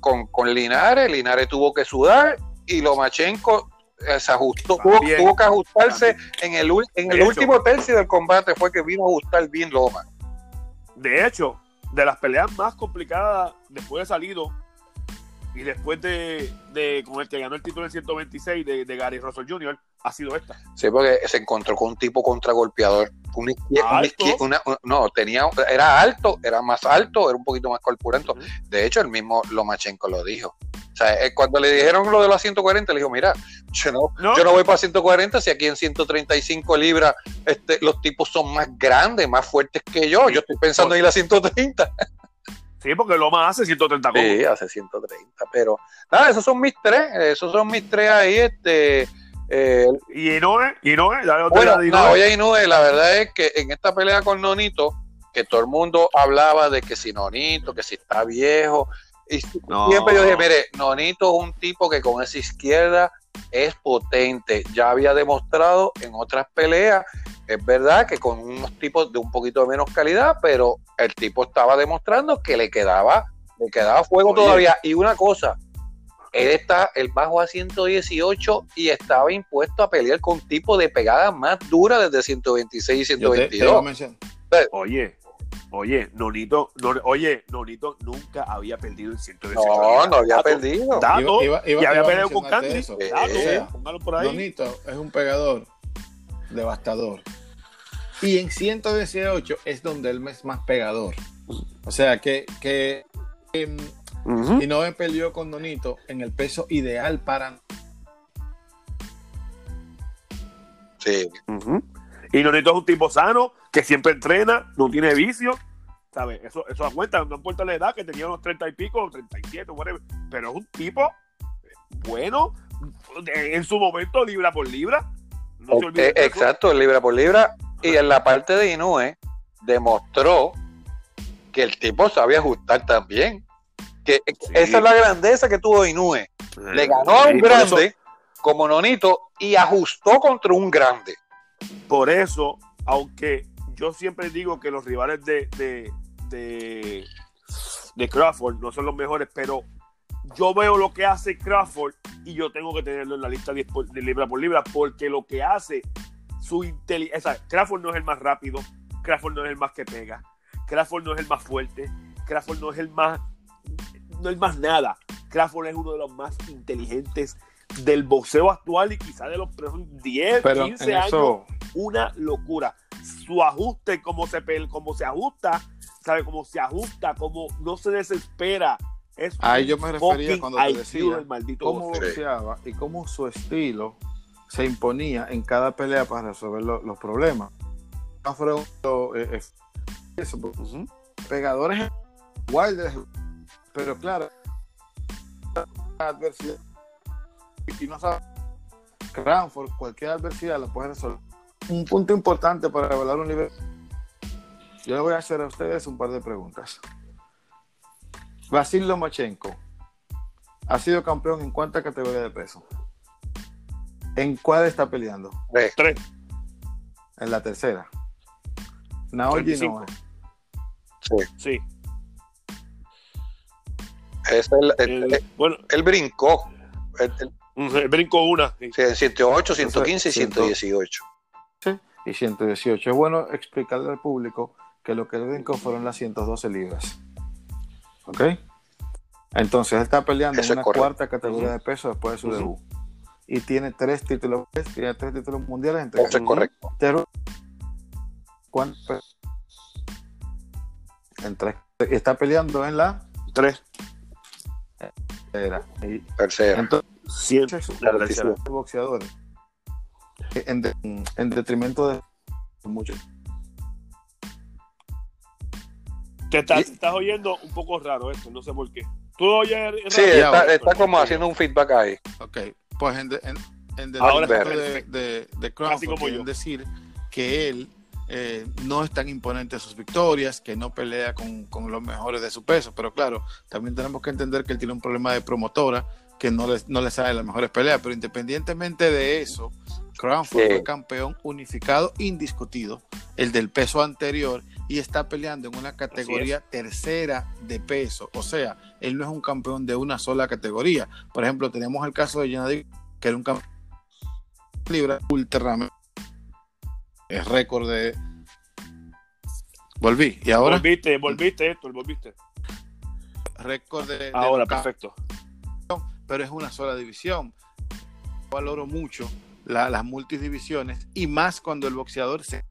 con, con Linares. Linares tuvo que sudar y Lomachenko eh, se ajustó, tuvo, que ajustarse en el, en el último tercio del combate. Fue que vino a ajustar bien Loma. De hecho, de las peleas más complicadas después de salido y después de, de con el que ganó el título en 126 de, de Gary Russell Jr., ha sido esta. Sí, porque se encontró con un tipo contragolpeador. Un no, tenía, era alto, era más alto, era un poquito más corpulento. De hecho, el mismo Lomachenko lo dijo. Sea, eh, cuando le dijeron lo de los 140, le dijo, mira, yo no, No. yo no voy para 140 si aquí en 135 libras este, los tipos son más grandes, más fuertes que yo. Yo estoy pensando en ir a 130. Sí, porque Loma hace 130 cómodos. Sí, hace 130. Pero nada, esos son mis tres. Esos son mis tres ahí. Este, eh, Y Inoue, Inoue, dale otra bueno, Inoue. Naoya Inoue, la verdad es que en esta pelea con Nonito, que todo el mundo hablaba de que si Nonito, que si está viejo. Y No. siempre yo dije, mire, Nonito es un tipo que con esa izquierda es potente. Ya había demostrado en otras peleas, es verdad que con unos tipos de un poquito de menos calidad, pero el tipo estaba demostrando que le quedaba, le quedaba fuego Oye. todavía. Y una cosa, él está, él bajó a 118 y estaba impuesto a pelear con tipo de pegadas más duras desde 126 y Yo te- te iba a 122. mencionar. Oye, oye, Nonito, no- oye, Nonito nunca había perdido el 118. No, no había Dato, perdido. Dato, Iba- iba- iba- y había peleado con Candy. eso. Dato, O sea, póngalo por ahí. Donito es un pegador devastador. Y en 118 es donde él es más pegador. O sea que, que em, Ujú. Inoue peleó con Donito en el peso ideal para. Sí. Ujú. Y Nonito es un tipo sano, que siempre entrena, no tiene vicio. ¿Sabes? Eso, eso da cuenta, no importa la edad, que tenía unos 30 y pico, 37, whatever. Pero es un tipo bueno, de- en su momento, libra por libra. No se olviden Eh, de eso. exacto, libra por libra. Y en la parte de Inoue demostró que el tipo sabe ajustar también. Que Sí. esa es la grandeza que tuvo Inoue. Le ganó a un grande como Nonito y ajustó contra un grande. Por eso, aunque yo siempre digo que los rivales de, de, de, Crawford no son los mejores, pero yo veo lo que hace Crawford y yo tengo que tenerlo en la lista de, de libra por libra, porque lo que hace su inteligencia. Crawford no es el más rápido, Crawford no es el más que pega, Crawford no es el más fuerte, Crawford no es el más. No es más nada. Crawford es uno de los más inteligentes del boxeo actual y quizá de los próximos 10, Pero 15 en años eso, una locura. Su ajuste, cómo se, cómo se ajusta, ¿sabe? Cómo se ajusta, cómo no se desespera. Es Ahí yo me refería cuando te decía cómo boxeaba y cómo su estilo se imponía en cada pelea para resolver lo- los problemas. Lo- eh, eh, eso, pues, Ujú. pegadores Wilder, pero claro, la adversidad y no sabe Cranford, cualquier adversidad la puede resolver. Un punto importante para evaluar un nivel. Yo le voy a hacer a ustedes un par de preguntas. Vasil Lomachenko ha sido campeón en cuánta categoría de peso? ¿En cuál está peleando? Tres. En la tercera. Naoji 35. Inoue. Sí. es el- el- El- el- bueno, él brincó. Brinco una. sí. sí, en 108, 115 y Ciento- 118. y 118. Es bueno explicarle al público que lo que él brincó fueron las 112 libras. ¿Ok? Entonces él está peleando Eso en una correcto. cuarta categoría de peso después de su debut. Y tiene tres títulos, tiene tres títulos mundiales entre Eso es correcto. En tres. Y está peleando en la Tres. tercera. Y Tercera. entonces, Claro, tercera. los boxeadores, en, de- en detrimento de muchos. Te estás, oyendo un poco raro esto, no sé por qué. ¿Tú oyes? Sí, está, como haciendo un feedback ahí. Ok, pues en, de- en, en Ahora detrimento de, de, de Crawford, como quieren decir que él eh, no es tan imponente sus victorias, que no pelea con, con los mejores de su peso, pero claro, también tenemos que entender que él tiene un problema de promotora, que no le, no le sale las mejores peleas, pero independientemente de eso, Crawford Sí. fue campeón unificado indiscutido, el del peso anterior, y está peleando en una categoría tercera de peso. O sea, él no es un campeón de una sola categoría. Por ejemplo, tenemos el caso de Gennady, que era un campeón de libra ultra es récord de volví y ahora Volviste, volviste esto, volviste. récord de, de Ahora, perfecto. Pero es una sola división valoro mucho la- las multidivisiones y más cuando el boxeador se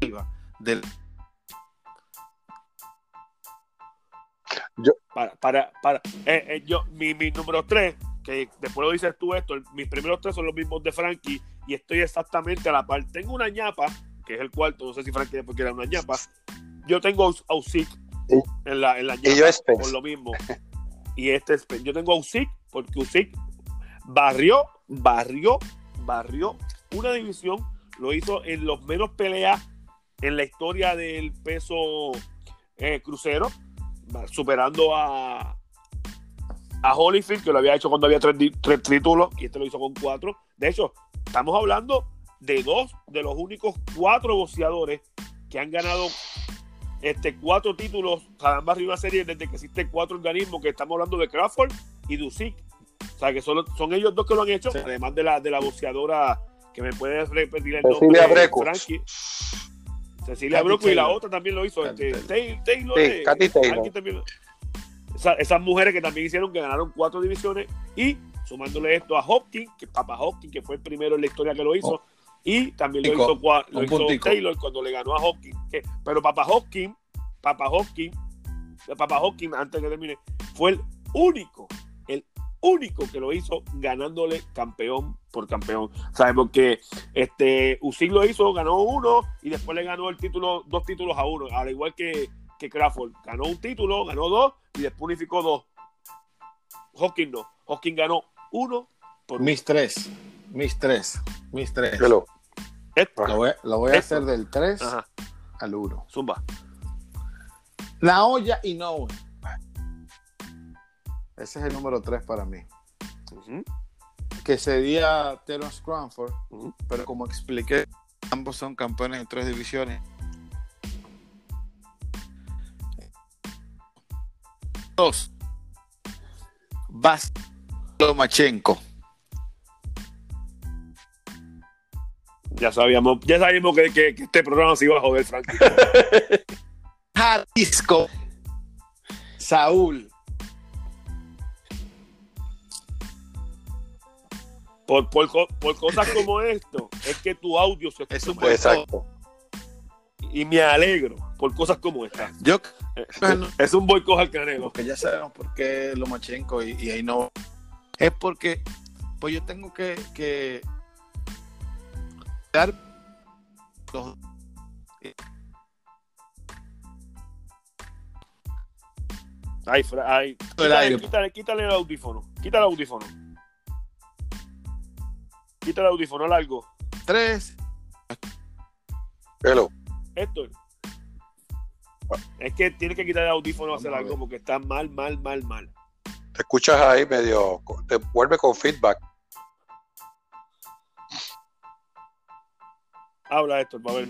iba del Para, para, para. Eh, eh, yo, mi, mi número tres, que después lo dices tú esto, mis primeros tres son los mismos de Frankie y estoy exactamente a la par. Tengo una ñapa, que es el cuarto, no sé si Frankie después quiere una ñapa. Yo tengo a Usyk Sí. en la, en la Y yo ñapa Spence. por lo mismo. Y este es, yo tengo a Usyk porque Usyk barrió, barrió, barrió una división, lo hizo en los menos peleas en la historia del peso eh, crucero, superando a, a Holyfield, que lo había hecho cuando había tres, tres títulos, y este lo hizo con cuatro. De hecho, estamos hablando de dos de los únicos cuatro boxeadores que han ganado este, cuatro títulos, sea, han barrido una serie desde que existen cuatro organismos, que estamos hablando de Crawford y Dusick. O sea, que son, son ellos dos que lo han hecho, Sí. además de la, de la boxeadora que me puede repetir el Cecilia nombre. Frankie. Cecilia Brooke y la otra también lo hizo. Katy Este, Taylor. Tay- Taylor. Sí, eh, Katy Taylor. también Esa- esas mujeres que también hicieron que ganaron cuatro divisiones y sumándole esto a Hopkins, que Papa Hopkins, que fue el primero en la historia que lo hizo, Oh. y también lo hizo, lo hizo. Taylor cuando le ganó a Hopkins. que- pero Papa Hopkins, Papa Hopkins, Papa Hopkins, antes que termine, fue el único, el único que lo hizo ganándole campeón por campeón. ¿Sabes? Porque este Usyk lo hizo, ganó uno y después le ganó el título, dos títulos a uno, al igual que, que Crawford. Ganó un título, ganó dos y después unificó dos. Hopkins no. Hopkins ganó uno por uno. Mis tres. Mis tres. Mis tres. Lo voy, lo voy a Esto. hacer del 3 Ajá. al 1. Zumba. Naoya Inoue. Ese es el número 3 para mí. Que sería Terence Crawford, Ujú. pero como expliqué, ambos son campeones en tres divisiones. Dos. Vas Lomachenko. Ya sabíamos, ya sabíamos que, que- que este programa se iba a joder, Frankie. <laughs> Jalisco. Saúl. Por, por, co- por cosas como esto, es que tu audio se Es un Exacto. y me alegro por cosas como esta. Yo Es un boicot al canelo. porque ya sabemos por qué Lomachenko y, y ahí no. Es porque pues yo tengo que, que dar los Ay, ay. Quítale, quítale, quítale el audífono. Quítale el audífono. Quítale el audífono largo. tres. Hello. Héctor. Es que tiene que quitar el audífono a hacer a algo porque está mal, mal, mal, mal. Te escuchas ahí medio. Te vuelve con feedback. Habla Héctor, para ver.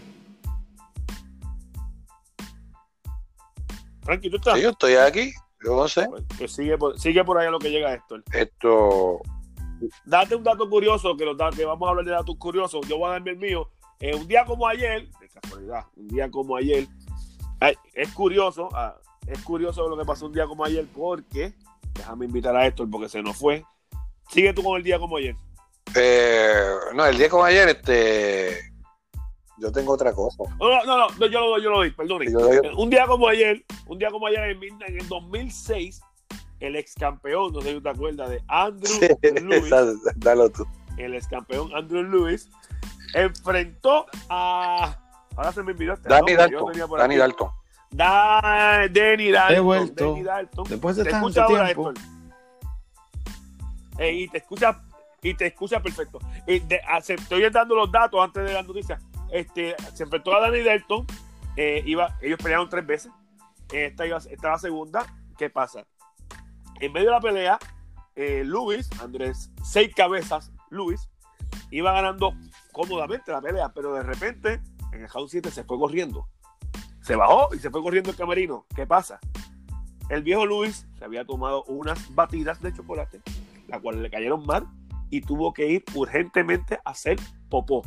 Frankie, ¿tú estás? Sí, yo estoy aquí. Yo no sé. Pues, pues sigue, por, sigue por allá lo que llega Héctor. Esto. Date un dato curioso, que, los que vamos a hablar de datos curiosos. Yo voy a darme el mío. Eh, un día como ayer, de casualidad, un día como ayer, ay, es curioso, ah, es curioso lo que pasó un día como ayer porque, déjame invitar a Héctor porque se nos fue. Sigue tú con el día como ayer. eh, no, el día como ayer, este. Yo tengo otra cosa. No, no, no, no, yo lo doy, yo lo doy. Yo doy- Un día como ayer, un día como ayer en, en el 2006, el ex campeón, no sé si te acuerdas, de Andrew Lewis, Esa- Dalo tú. el ex campeón Andrew Lewis, enfrentó a. Ahora se me olvidó este Danny Dalton. Danny aquí. Dalton. Da, Danny Dalton. He vuelto. Danny Dalton. Después de Te tanto escucha ahora, tiempo. Héctor. Eh, y te escucha y te escucha perfecto. Y de- ah, estoy dando los datos antes de la noticia. Este, se enfrentó a Danny Dalton. eh, iba, ellos pelearon tres veces. Esta iba, esta la segunda. ¿Qué pasa? En medio de la pelea, eh, Luis, Andrés, seis cabezas, Luis, iba ganando cómodamente la pelea, pero de repente en el round 7 se fue corriendo. Se bajó y se fue corriendo el camerino. ¿Qué pasa? El viejo Luis se había tomado unas batidas de chocolate, las cuales le cayeron mal y tuvo que ir urgentemente a hacer popó.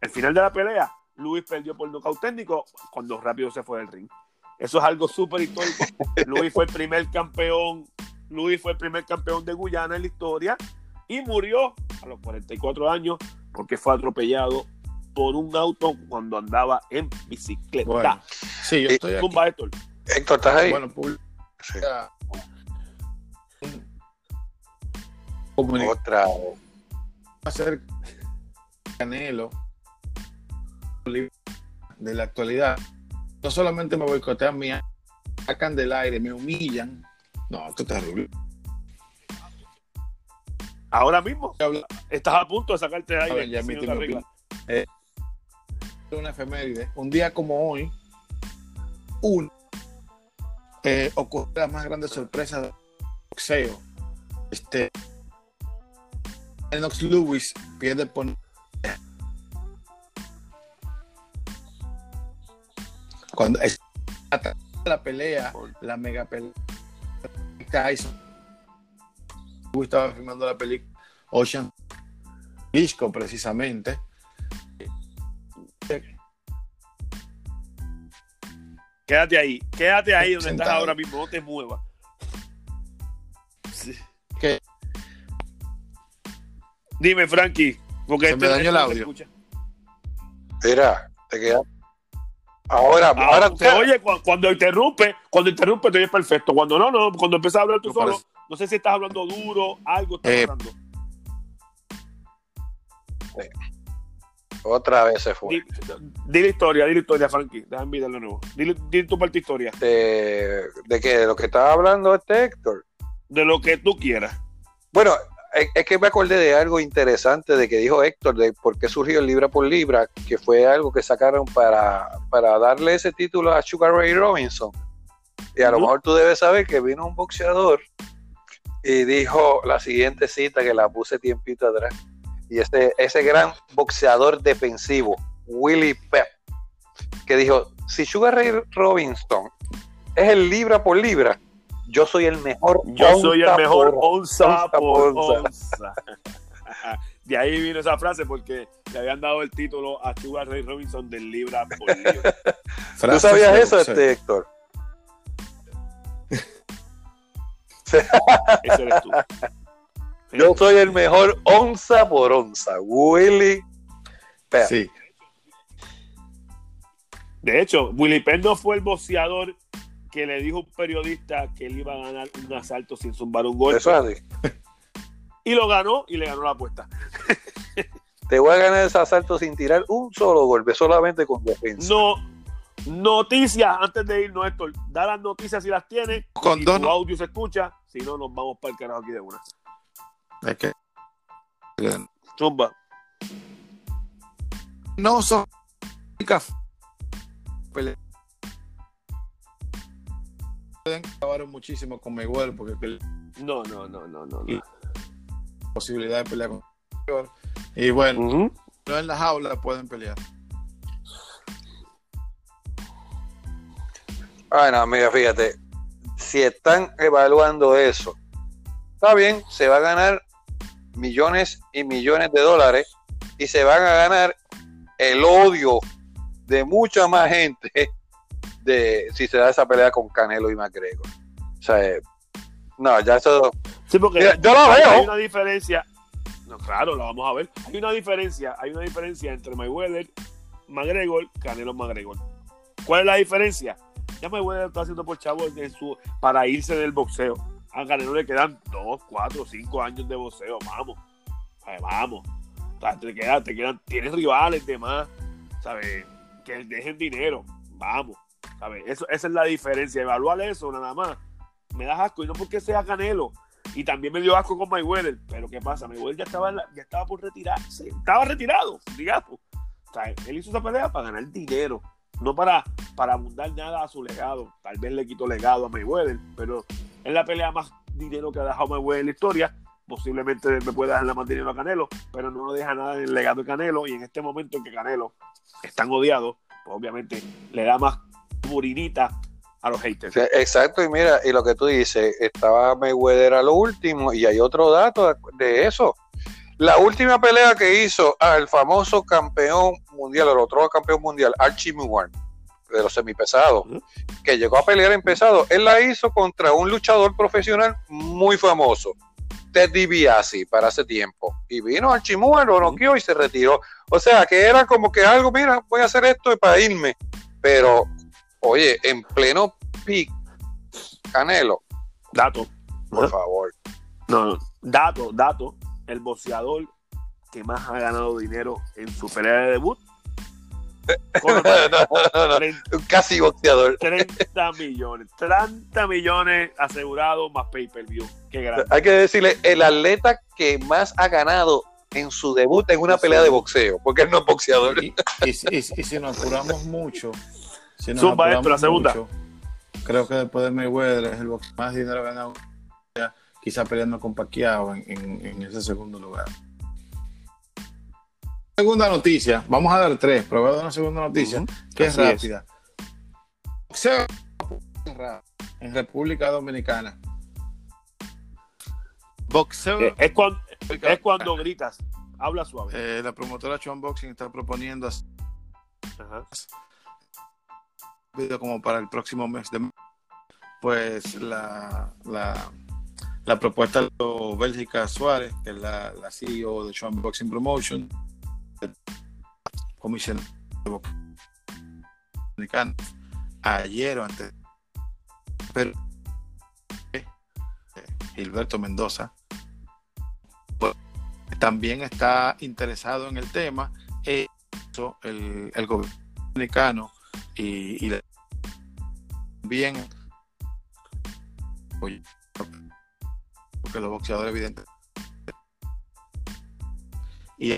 Al final de la pelea, Luis perdió por nocaut técnico cuando rápido se fue del ring. Eso es algo súper histórico. Luis fue el primer campeón, Luis fue el primer campeón de Guyana en la historia y murió a los 44 años porque fue atropellado por un auto cuando andaba en bicicleta. Bueno, sí, yo Eh, estoy aquí. Zumba, Héctor. Héctor, ¿estás ahí? Bueno, publica Sí. Otra. hacer Canelo de la actualidad. No solamente me boicotean, me sacan del aire, me humillan. No, es terrible. Ahora mismo estás a punto de sacarte de aire. ver, ya señor opinión. una efeméride. Un día como hoy, un eh, ocurre la más grande sorpresa del boxeo. Este Lennox Lewis pierde por cuando es la pelea, la mega pelea Tyson estaba filmando la película Ocean Disco precisamente Quédate ahí, quédate ahí donde Sentado. estás ahora mismo, no te muevas. Sí. que Dime, Frankie, porque Se me dañó el no se audio. escucha. Mira, te queda. Ahora, Ah, ahora se oye cu- cuando interrumpe, cuando interrumpe te oyes perfecto. Cuando no, no, cuando empiezas a hablar tú No solo, parece. no sé si estás hablando duro, algo está Eh, pasando. otra vez se fue. Di, di la historia, di la historia, Frankie. Déjame mirarlo de nuevo. Di, di tu parte historia, De, de que de lo que estaba hablando este Héctor. de lo que tú quieras. Bueno, es, que me acordé de algo interesante de que dijo Héctor, de por qué surgió el Libra por Libra, que fue algo que sacaron para, para darle ese título a Sugar Ray Robinson. Y a lo mejor tú debes saber que vino un boxeador y dijo la siguiente cita que la puse tiempito atrás. Y ese, ese gran boxeador defensivo, Willie Pep, que dijo, si Sugar Ray Robinson es el libra por libra, yo soy el mejor. Yo soy el mejor por onza onza por onza. <laughs> De ahí vino esa frase porque le habían dado el título a Sugar Ray Robinson del Libra por Libra. <laughs> ¿Tú sabías eso, boxeo. este Héctor? <laughs> Ese eres tú. Yo soy el mejor onza por onza. Willy Pep. Sí. De hecho, Willy Penn no fue el boxeador que le dijo a un periodista que él iba a ganar un asalto sin zumbar un golpe. Eso es así. Y lo ganó y le ganó la apuesta. Te voy a ganar ese asalto sin tirar un solo golpe, solamente con defensa. No, noticias antes de irnos, Héctor. Da las noticias si las tienes. Con si dos tu no- audio se escucha, si no, nos vamos para el carajo aquí de una. Es que Zumba. no son únicas peleas. Pueden acabar muchísimo con Mayweather porque que No, no, no, no, no. No. posibilidad de pelear con Mayweather. Y bueno, no en la jaula pueden pelear. Ay, no, mira, fíjate. Si están evaluando eso, está bien, se va a ganar millones y millones de dólares y se van a ganar el odio de mucha más gente de si se da esa pelea con Canelo y McGregor. O sea, eh, no, ya eso. Sí, porque Mira, yo hay, veo. hay una diferencia. No, claro, la vamos a ver. Hay una diferencia, hay una diferencia entre Mayweather, McGregor, Canelo McGregor. ¿Cuál es la diferencia? Ya Mayweather está haciendo por chavo de su, para irse del boxeo. A Canelo le quedan dos, cuatro, cinco años de boxeo. Vamos. ¿Sabes? Vamos. O sea, te quedan, te quedan, tienes rivales de más. ¿Sabes? Que dejen dinero. Vamos. Esa es la diferencia. Evaluar eso nada más. Me da asco. Y no porque sea Canelo. Y también me dio asco con Mayweather. Pero ¿qué pasa? Mayweather ya estaba, la- ya estaba por retirarse. Estaba retirado, digamos. O sea, él hizo esa pelea para ganar dinero. No para, para abundar nada a su legado. Tal vez le quitó legado a Mayweather. Pero es la pelea más dinero que ha dejado Mayweather en la historia. Posiblemente me pueda dejar más dinero a Canelo. Pero no deja nada en el legado de Canelo. Y en este momento en que Canelo es tan odiado, pues obviamente le da más murinita a los haters. Sí, Exacto, y mira, y lo que tú dices, estaba Mayweather a lo último, y hay otro dato de eso. La última pelea que hizo al famoso campeón mundial, el otro campeón mundial, Archie Moore, de los semipesados, que llegó a pelear en pesado, él la hizo contra un luchador profesional muy famoso, Ted DiBiase, para ese tiempo. Y vino Archie lo noqueó y se retiró. O sea, que era como que algo, mira, voy a hacer esto para irme. Pero, oye, en pleno pic, Canelo, Dato. por Ajá. favor. No, no. Dato, dato. El boxeador que más ha ganado dinero en su pelea de debut. <laughs> Conor McGregor. 30, Casi boxeador. 30 millones. 30 millones asegurados más pay-per-view. Qué grande. Hay que decirle, el atleta que más ha ganado en su debut en una pelea de boxeo, porque él no es boxeador. Y, y si- y si- y si nos apuramos mucho, si nos Zumba, esto, la segunda. mucho, creo que después de Mayweather es el boxeo más dinero ganado, quizá peleando con Pacquiao en, en- en ese segundo lugar. Segunda noticia, vamos a dar tres, pero voy a dar una segunda noticia, que es Así es. rápida. Boxeo en República Dominicana. Boxeo Eh, Es cuando, es cuando gritas. Habla suave. Eh, la promotora Chuan Boxing está proponiendo hacer Ajá. Como para el próximo mes de pues la, la, propuesta de Bélgica Suárez, que es la, CEO de Chuan Boxing Promotion, comisión dominicano, ayer o antes, pero eh, Gilberto Mendoza pues, también está interesado en el tema. eh, eso, el, el gobierno dominicano y, y bien porque los boxeadores evidentemente y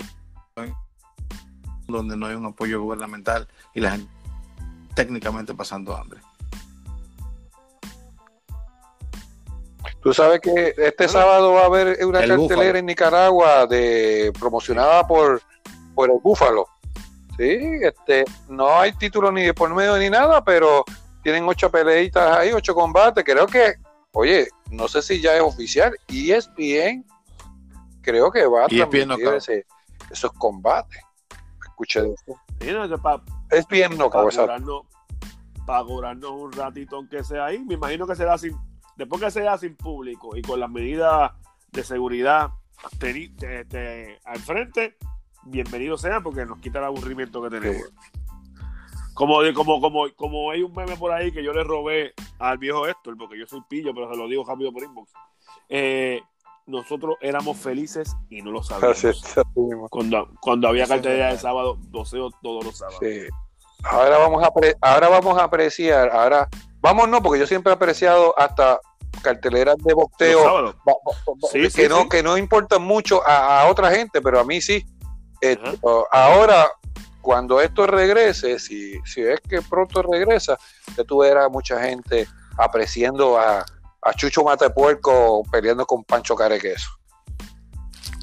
donde no hay un apoyo gubernamental y la gente técnicamente pasando hambre. Tú sabes que este sábado va a haber una El cartelera Búfalo. en Nicaragua de promocionada por, por el Búfalo. Sí, este, no hay título ni de por medio ni nada, pero tienen ocho peleitas ahí, ocho combates. Creo que, oye, no sé si ya es oficial. Y es bien, creo que va a ESPN no transmitir acaba. ese- esos combates. Escuché de eso. Sí, no, eso es pa- Es bien no para cobrarnos, para cobrarnos un ratito aunque sea ahí. Me imagino que será sin, después que sea sin público y con las medidas de seguridad teni- te- te- al frente, bienvenido sea porque nos quita el aburrimiento que tenemos. Como, de- como, como, como hay un meme por ahí que yo le robé al viejo Héctor, porque yo soy pillo, pero se lo digo rápido por inbox. Eh, nosotros éramos felices y no lo sabíamos. Cuando, cuando había cartelera de sábado, doceo todos los sábados. Sí. Ahora vamos a ahora vamos a apreciar, ahora vamos no, porque yo siempre he apreciado hasta carteleras de boxeo Sí, que sí, no sí. que no importan mucho a, a otra gente, pero a mí sí. Esto, ahora cuando esto regrese, si, si es que pronto regresa, que tú verás mucha gente apreciando a, a Chucho Matepuerco peleando con Pancho Carequeso.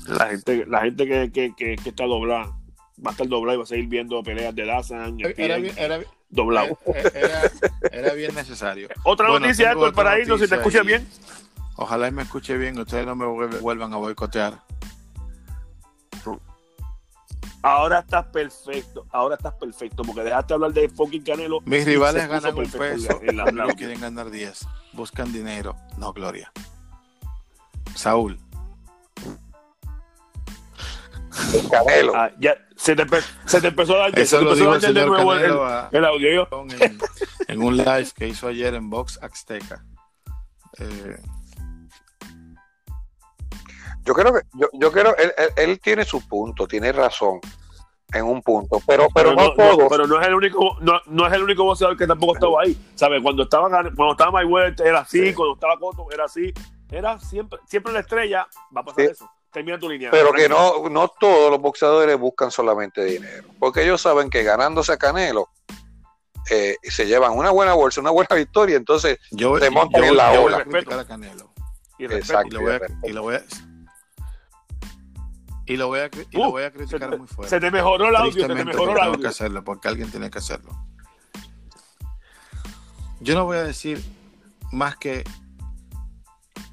La gente, la gente que, que, que, que está doblada va a estar doblada y va a seguir viendo peleas de Dazan, Era, era, doblado. era, era bien necesario. Otra Bueno, noticia, Héctor, para irnos, si te y- bien. Ojalá y me escuche bien y ustedes no me vuelvan a boicotear. Ahora estás perfecto, ahora estás perfecto, porque dejaste hablar de fucking Canelo. Mis rivales se ganan un peso y no quieren ganar 10. Buscan dinero, no gloria. Saúl, El Canelo. Ah, ya, se, te, empe- se te empezó a se eso te lo empezó dijo a de nuevo el, Canelo a- el audio. en, en un live que hizo ayer en Box Azteca. Eh, Yo creo que, yo, yo creo, él, él- él tiene su punto, tiene razón en un punto, pero, pero, no, no, todos. pero no es el único, no, no es el único boxeador que tampoco estaba ahí. ¿Sabes? Cuando estaba cuando estaba Mayweather era así, Sí. cuando estaba Cotto era así. Era siempre, siempre la estrella, va a pasar Sí. eso. Termina tu línea. Pero que no, no todos los boxeadores buscan solamente dinero, porque ellos saben que ganándose a Canelo eh, se llevan una buena bolsa, una buena victoria, entonces yo, Te montan yo- en la yo voy ola. a Canelo. Y respeto. Exacto. Y lo voy a, y lo voy a, y lo voy a, y lo Uh, voy a criticar te, muy fuerte. se te mejoró el audio, se te mejoró el pero tengo que audio. hacerlo porque alguien tiene que hacerlo. Yo no voy a decir más que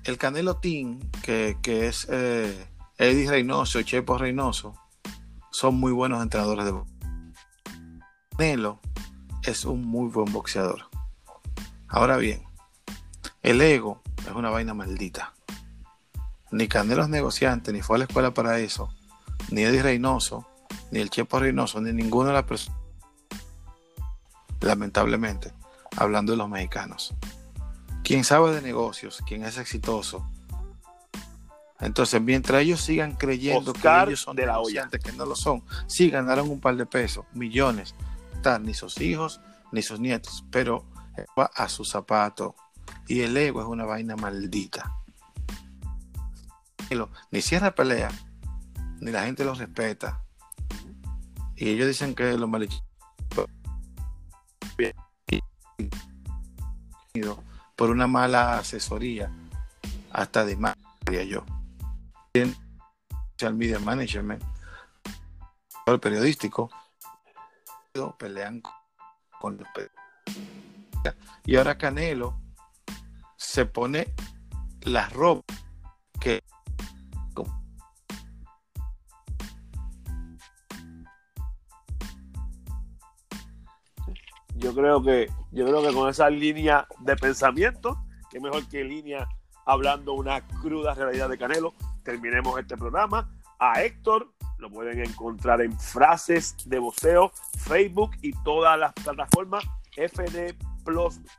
el Canelo Team, que, que es eh, Eddie Reynoso y Chepo Reynoso, son muy buenos entrenadores de boxeo. Canelo es un muy buen boxeador. Ahora bien, el ego es una vaina maldita. Ni Canelo es negociante, ni fue a la escuela para eso, ni Eddie Reynoso, ni el Chepo Reynoso, ni ninguna de las personas, lamentablemente, hablando de los mexicanos. Quien sabe de negocios, quien es exitoso. Entonces, mientras ellos sigan creyendo Oscar que ellos son de la negociantes, que no lo son, sí ganaron un par de pesos, millones, tal, ni sus hijos, ni sus nietos, pero va a su zapato. Y el ego es una vaina maldita. Ni cierra pelea, ni la gente los respeta. Y ellos dicen que los malechinos por una mala asesoría, hasta de más, diría yo. Social Media Management, el periodístico, pelean con los periodistas. Y ahora Canelo se pone la ropa que yo creo que yo creo que con esa línea de pensamiento, que mejor que línea hablando una cruda realidad de Canelo, terminemos este programa. A Héctor lo pueden encontrar en frases de voceo, Facebook y todas las plataformas fdplus.com.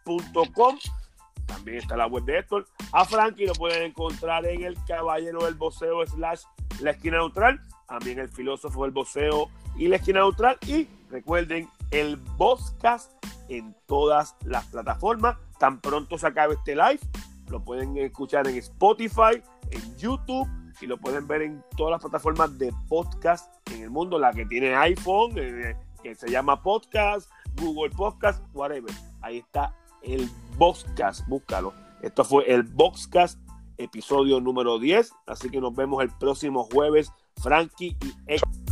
También está la web de Héctor. A Frankie lo pueden encontrar en el Caballero del Voceo slash La Esquina Neutral. También el Filósofo del Voceo y La Esquina Neutral. Y recuerden el podcast en todas las plataformas. Tan pronto se acabe este live, lo pueden escuchar en Spotify, en YouTube y lo pueden ver en todas las plataformas de podcast en el mundo, la que tiene iPhone, eh, que se llama Podcast, Google Podcast, whatever. Ahí está el Boxcast, búscalo. Esto fue el Boxcast, episodio número 10. Así que nos vemos el próximo jueves, Frankie y Héctor.